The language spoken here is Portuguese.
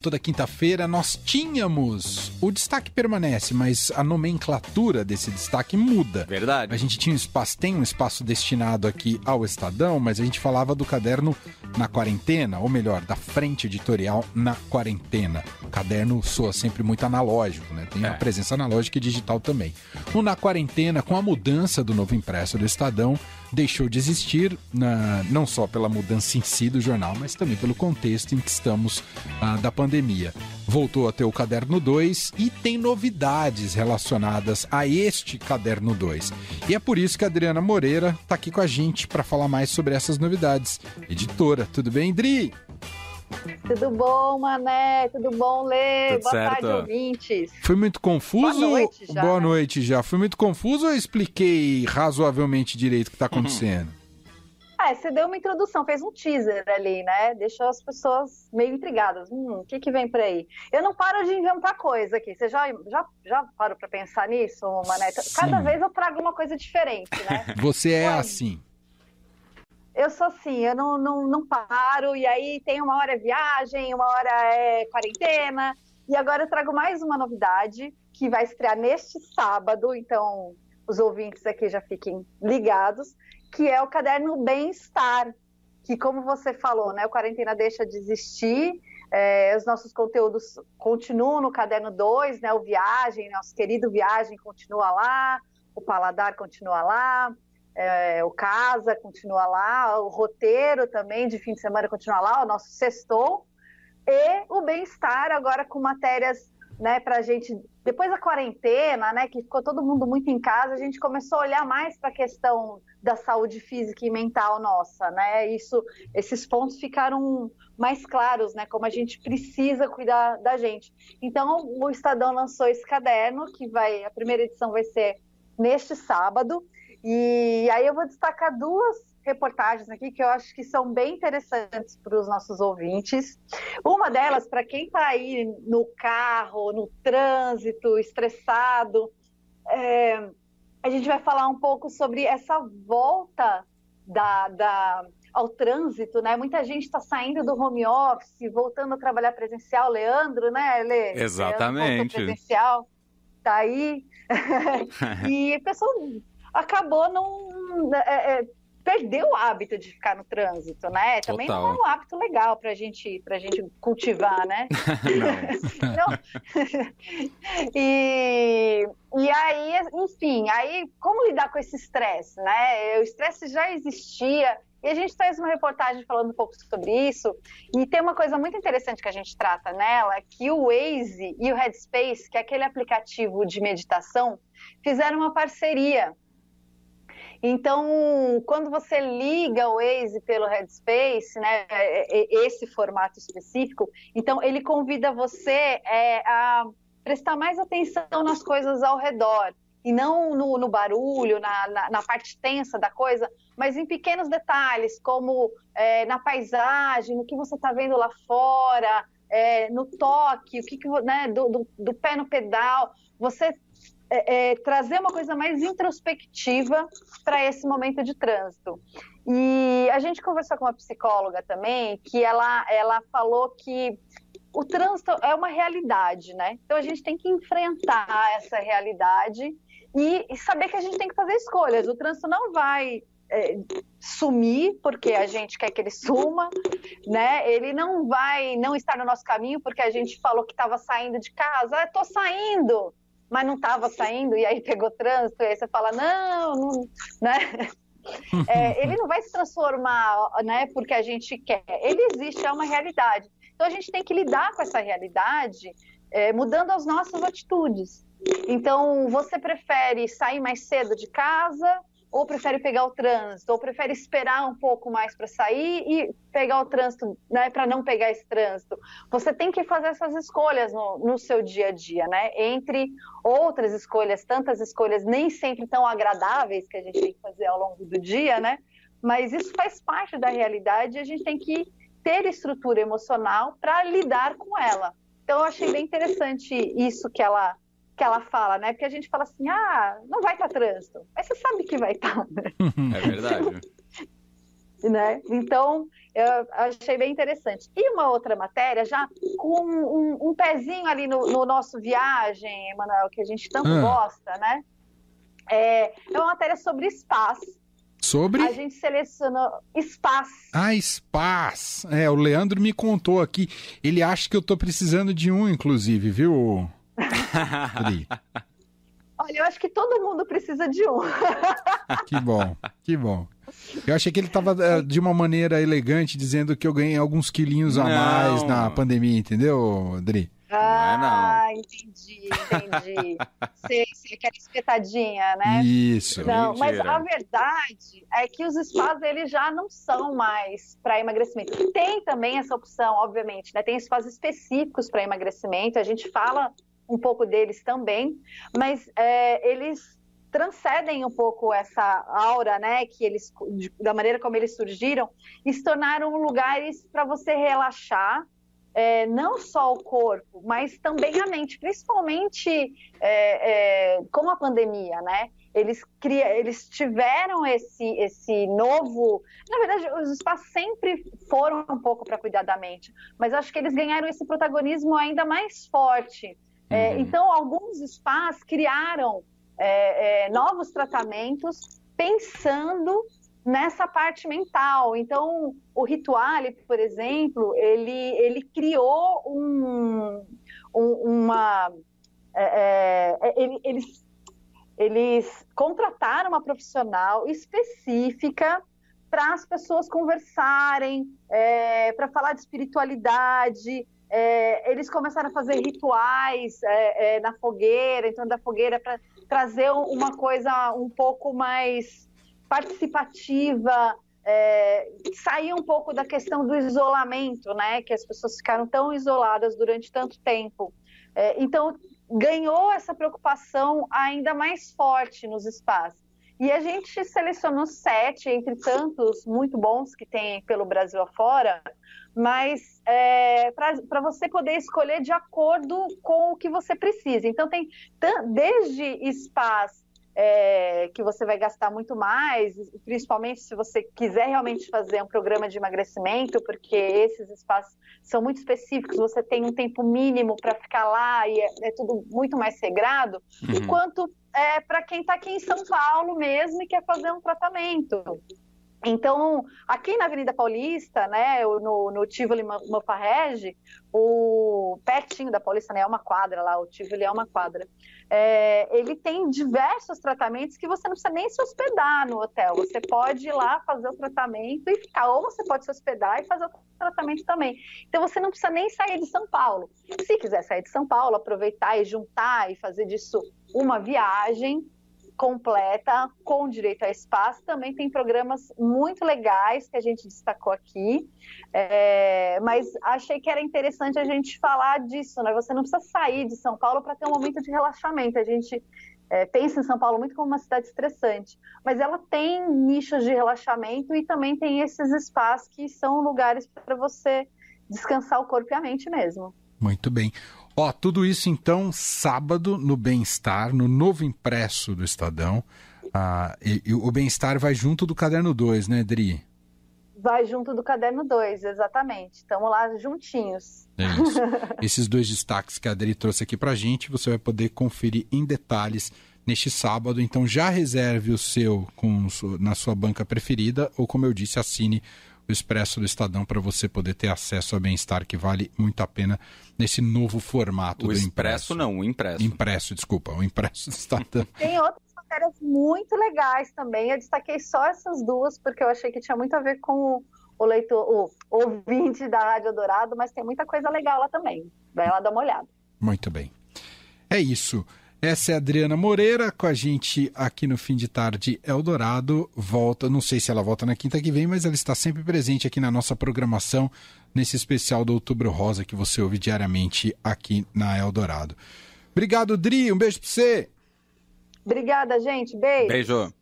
Toda quinta-feira nós tínhamos. O destaque permanece, mas a nomenclatura desse destaque muda. Verdade. A gente tinha um espaço, tem um espaço destinado aqui ao Estadão, mas a gente falava do caderno na quarentena, ou melhor, da frente editorial na quarentena. O caderno soa sempre muito analógico, né? Tem É. a presença analógica e digital também. O na quarentena, com a mudança do novo impresso do Estadão, deixou de existir, na- não só pela mudança em si do jornal, mas também pelo contexto em que estamos ah, da pandemia. Voltou a ter o Caderno 2 e tem novidades relacionadas a este Caderno 2. E é por isso que a Adriana Moreira está aqui com a gente para falar mais sobre essas novidades. Editora, tudo bem, Dri? Tudo bom, Mané? Tudo bom, Lê? Tudo Boa certo. tarde, ouvintes. Foi muito confuso? Boa noite já, Boa né? noite já. Foi muito confuso ou eu expliquei razoavelmente direito o que está acontecendo? Ah, você deu uma introdução, fez um teaser ali, né? Deixou as pessoas meio intrigadas. Hum, o que, que vem por aí? Eu não paro de inventar coisa aqui. Você já, já, já parou pra pensar nisso, Mané? Cada Sim. vez eu trago uma coisa diferente, né? Você é Oi. assim. Eu sou assim, eu não, não, não paro, e aí tem uma hora é viagem, uma hora é quarentena, e agora eu trago mais uma novidade que vai estrear neste sábado, então os ouvintes aqui já fiquem ligados, que é o caderno Bem-Estar, que como você falou, né, o Quarentena deixa de existir, é, os nossos conteúdos continuam no caderno 2, né, o Viagem, nosso querido Viagem continua lá, o Paladar continua lá, é, o Casa continua lá, o roteiro também de fim de semana continua lá, o nosso sextou, e o bem-estar agora com matérias né, para a gente, depois da quarentena, né, que ficou todo mundo muito em casa, a gente começou a olhar mais para a questão da saúde física e mental nossa, né, isso, esses pontos ficaram mais claros, né, como a gente precisa cuidar da gente. Então, o Estadão lançou esse caderno, que vai, a primeira edição vai ser neste sábado, e aí eu vou destacar duas reportagens aqui que eu acho que são bem interessantes para os nossos ouvintes. Uma delas, para quem está aí no carro, no trânsito, estressado, é, a gente vai falar um pouco sobre essa volta da, da- ao trânsito, né? Muita gente está saindo do home office, voltando a trabalhar presencial. Leandro, né, Lê? Exatamente. Leandro presencial, tá aí. e a pessoa acabou não. é, é, perdeu o hábito de ficar no trânsito, né? Também Total. não é um hábito legal pra gente, pra gente cultivar, né? Não. E, e aí, enfim, aí como lidar com esse estresse, né? O estresse já existia e a gente fez uma reportagem falando um pouco sobre isso. E tem uma coisa muito interessante que a gente trata nela, que o Waze e o Headspace, que é aquele aplicativo de meditação, fizeram uma parceria. Então, quando você liga o Waze pelo Headspace, né, é- é- esse formato específico, então ele convida você é, a prestar mais atenção nas coisas ao redor e não no, no barulho, na, na- na parte tensa da coisa, mas em pequenos detalhes, como é, na paisagem, no que você está vendo lá fora, é, no toque, o que, que né, do, do- do pé no pedal, você é, é, trazer uma coisa mais introspectiva para esse momento de trânsito. E a gente conversou com uma psicóloga também, que ela, ela falou que o trânsito é uma realidade, né? Então a gente tem que enfrentar essa realidade e, e saber que a gente tem que fazer escolhas. O trânsito não vai é, sumir porque a gente quer que ele suma, né? Ele não vai não estar no nosso caminho porque a gente falou que estava saindo de casa. Ah, tô saindo, mas não estava saindo e aí pegou trânsito. E aí você fala não, não né? É, ele não vai se transformar, né? Porque a gente quer. Ele existe, é uma realidade. Então a gente tem que lidar com essa realidade, é, mudando as nossas atitudes. Então, você prefere sair mais cedo de casa ou prefere pegar o trânsito, ou prefere esperar um pouco mais para sair e pegar o trânsito, né, para não pegar esse trânsito. Você tem que fazer essas escolhas no, no seu dia a dia, né? Entre outras escolhas, tantas escolhas nem sempre tão agradáveis que a gente tem que fazer ao longo do dia, né? Mas isso faz parte da realidade e a gente tem que ter estrutura emocional para lidar com ela. Então, eu achei bem interessante isso que ela que ela fala, né? Porque a gente fala assim, ah, não vai estar trânsito. Mas você sabe que vai estar, né? É verdade. né? Então, Eu achei bem interessante. E uma outra matéria, já com um, um pezinho ali no, no, nosso viagem, Emanuel, que a gente tanto ah. gosta, né? É, é uma matéria sobre espaço. Sobre? A gente selecionou espaço. Ah, espaço. É, o Leandro me contou aqui. Ele acha que eu tô precisando de um, inclusive, viu? Olha, eu acho que todo mundo precisa de um. que bom, que bom. Eu achei que ele estava eh, de uma maneira elegante dizendo que eu ganhei alguns quilinhos a não. mais na pandemia, entendeu, Dri? Ah, não é, não. Ah, entendi, entendi. sei, sei, aquela espetadinha, né? Isso. Não, mas a verdade é que os spas eles já não são mais para emagrecimento. Tem também essa opção, obviamente, né? Tem spas específicos para emagrecimento. A gente fala um pouco deles também, mas é, eles transcendem um pouco essa aura, né, que eles, da maneira como eles surgiram, e se tornaram lugares para você relaxar, é, não só o corpo, mas também a mente, principalmente é, é, com a pandemia, né? Eles, cria, eles tiveram esse, esse novo. Na verdade, os espaços sempre foram um pouco para cuidar da mente, mas acho que eles ganharam esse protagonismo ainda mais forte. É, uhum. então, alguns spas criaram é, é, novos tratamentos pensando nessa parte mental. Então, o Rituale, por exemplo, ele, ele criou um, um, uma. É, é, é ele, eles, eles contrataram uma profissional específica para as pessoas conversarem, para falar de espiritualidade. É, eles começaram a fazer rituais na fogueira, então da fogueira para trazer uma coisa um pouco mais participativa, é, sair um pouco da questão do isolamento, né? Que as pessoas ficaram tão isoladas durante tanto tempo. É, então, ganhou essa preocupação ainda mais forte nos espaços. E a gente selecionou sete, entre tantos muito bons que tem pelo Brasil afora, mas é, para você poder escolher de acordo com o que você precisa. Então, tem desde spas é, que você vai gastar muito mais, principalmente se você quiser realmente fazer um programa de emagrecimento, porque esses espaços são muito específicos, você tem um tempo mínimo para ficar lá e é, é, tudo muito mais regrado, uhum. enquanto é, para quem está aqui em São Paulo mesmo e quer fazer um tratamento. Então, aqui na Avenida Paulista, né, no, no Tivoli Mofarrege, o pertinho da Paulista, né, é uma quadra lá, o Tivoli é uma quadra. É, ele tem diversos tratamentos que você não precisa nem se hospedar no hotel. Você pode ir lá fazer o tratamento e ficar, ou você pode se hospedar e fazer o tratamento também. Então, você não precisa nem sair de São Paulo. Se quiser sair de São Paulo, aproveitar e juntar e fazer disso uma viagem, completa, com direito a espaço. Também tem programas muito legais que a gente destacou aqui, é, mas achei que era interessante a gente falar disso, né? Você não precisa sair de São Paulo para ter um momento de relaxamento. A gente é, pensa em São Paulo muito como uma cidade estressante, mas ela tem nichos de relaxamento e também tem esses espaços que são lugares para você descansar o corpo e a mente mesmo. Muito bem. Ó, tudo isso então sábado no Bem-Estar, no novo impresso do Estadão. Ah, e, e o Bem-Estar vai junto do caderno 2, né, Dri? Vai junto do caderno 2, exatamente. Estamos lá juntinhos. É isso. Esses dois destaques que a Adri trouxe aqui pra gente, você vai poder conferir em detalhes neste sábado. Então já reserve o seu com, na sua banca preferida, ou como eu disse, assine o Expresso do Estadão para você poder ter acesso ao bem-estar que vale muito a pena nesse novo formato o do Expresso impresso. não, o impresso. Impresso, desculpa, o impresso do Estadão. Tem outras matérias muito legais também. Eu destaquei só essas duas porque eu achei que tinha muito a ver com o leitor, o ouvinte da Rádio Dourado, mas tem muita coisa legal lá também. Vai lá dar uma olhada. Muito bem. É isso. Essa é a Adriana Moreira com a gente aqui no fim de tarde Eldorado. Volta, não sei se ela volta na quinta que vem, mas ela está sempre presente aqui na nossa programação, nesse especial do Outubro Rosa que você ouve diariamente aqui na Eldorado. Obrigado, Dri. Um beijo para você. Obrigada, gente. Beijo. Beijo.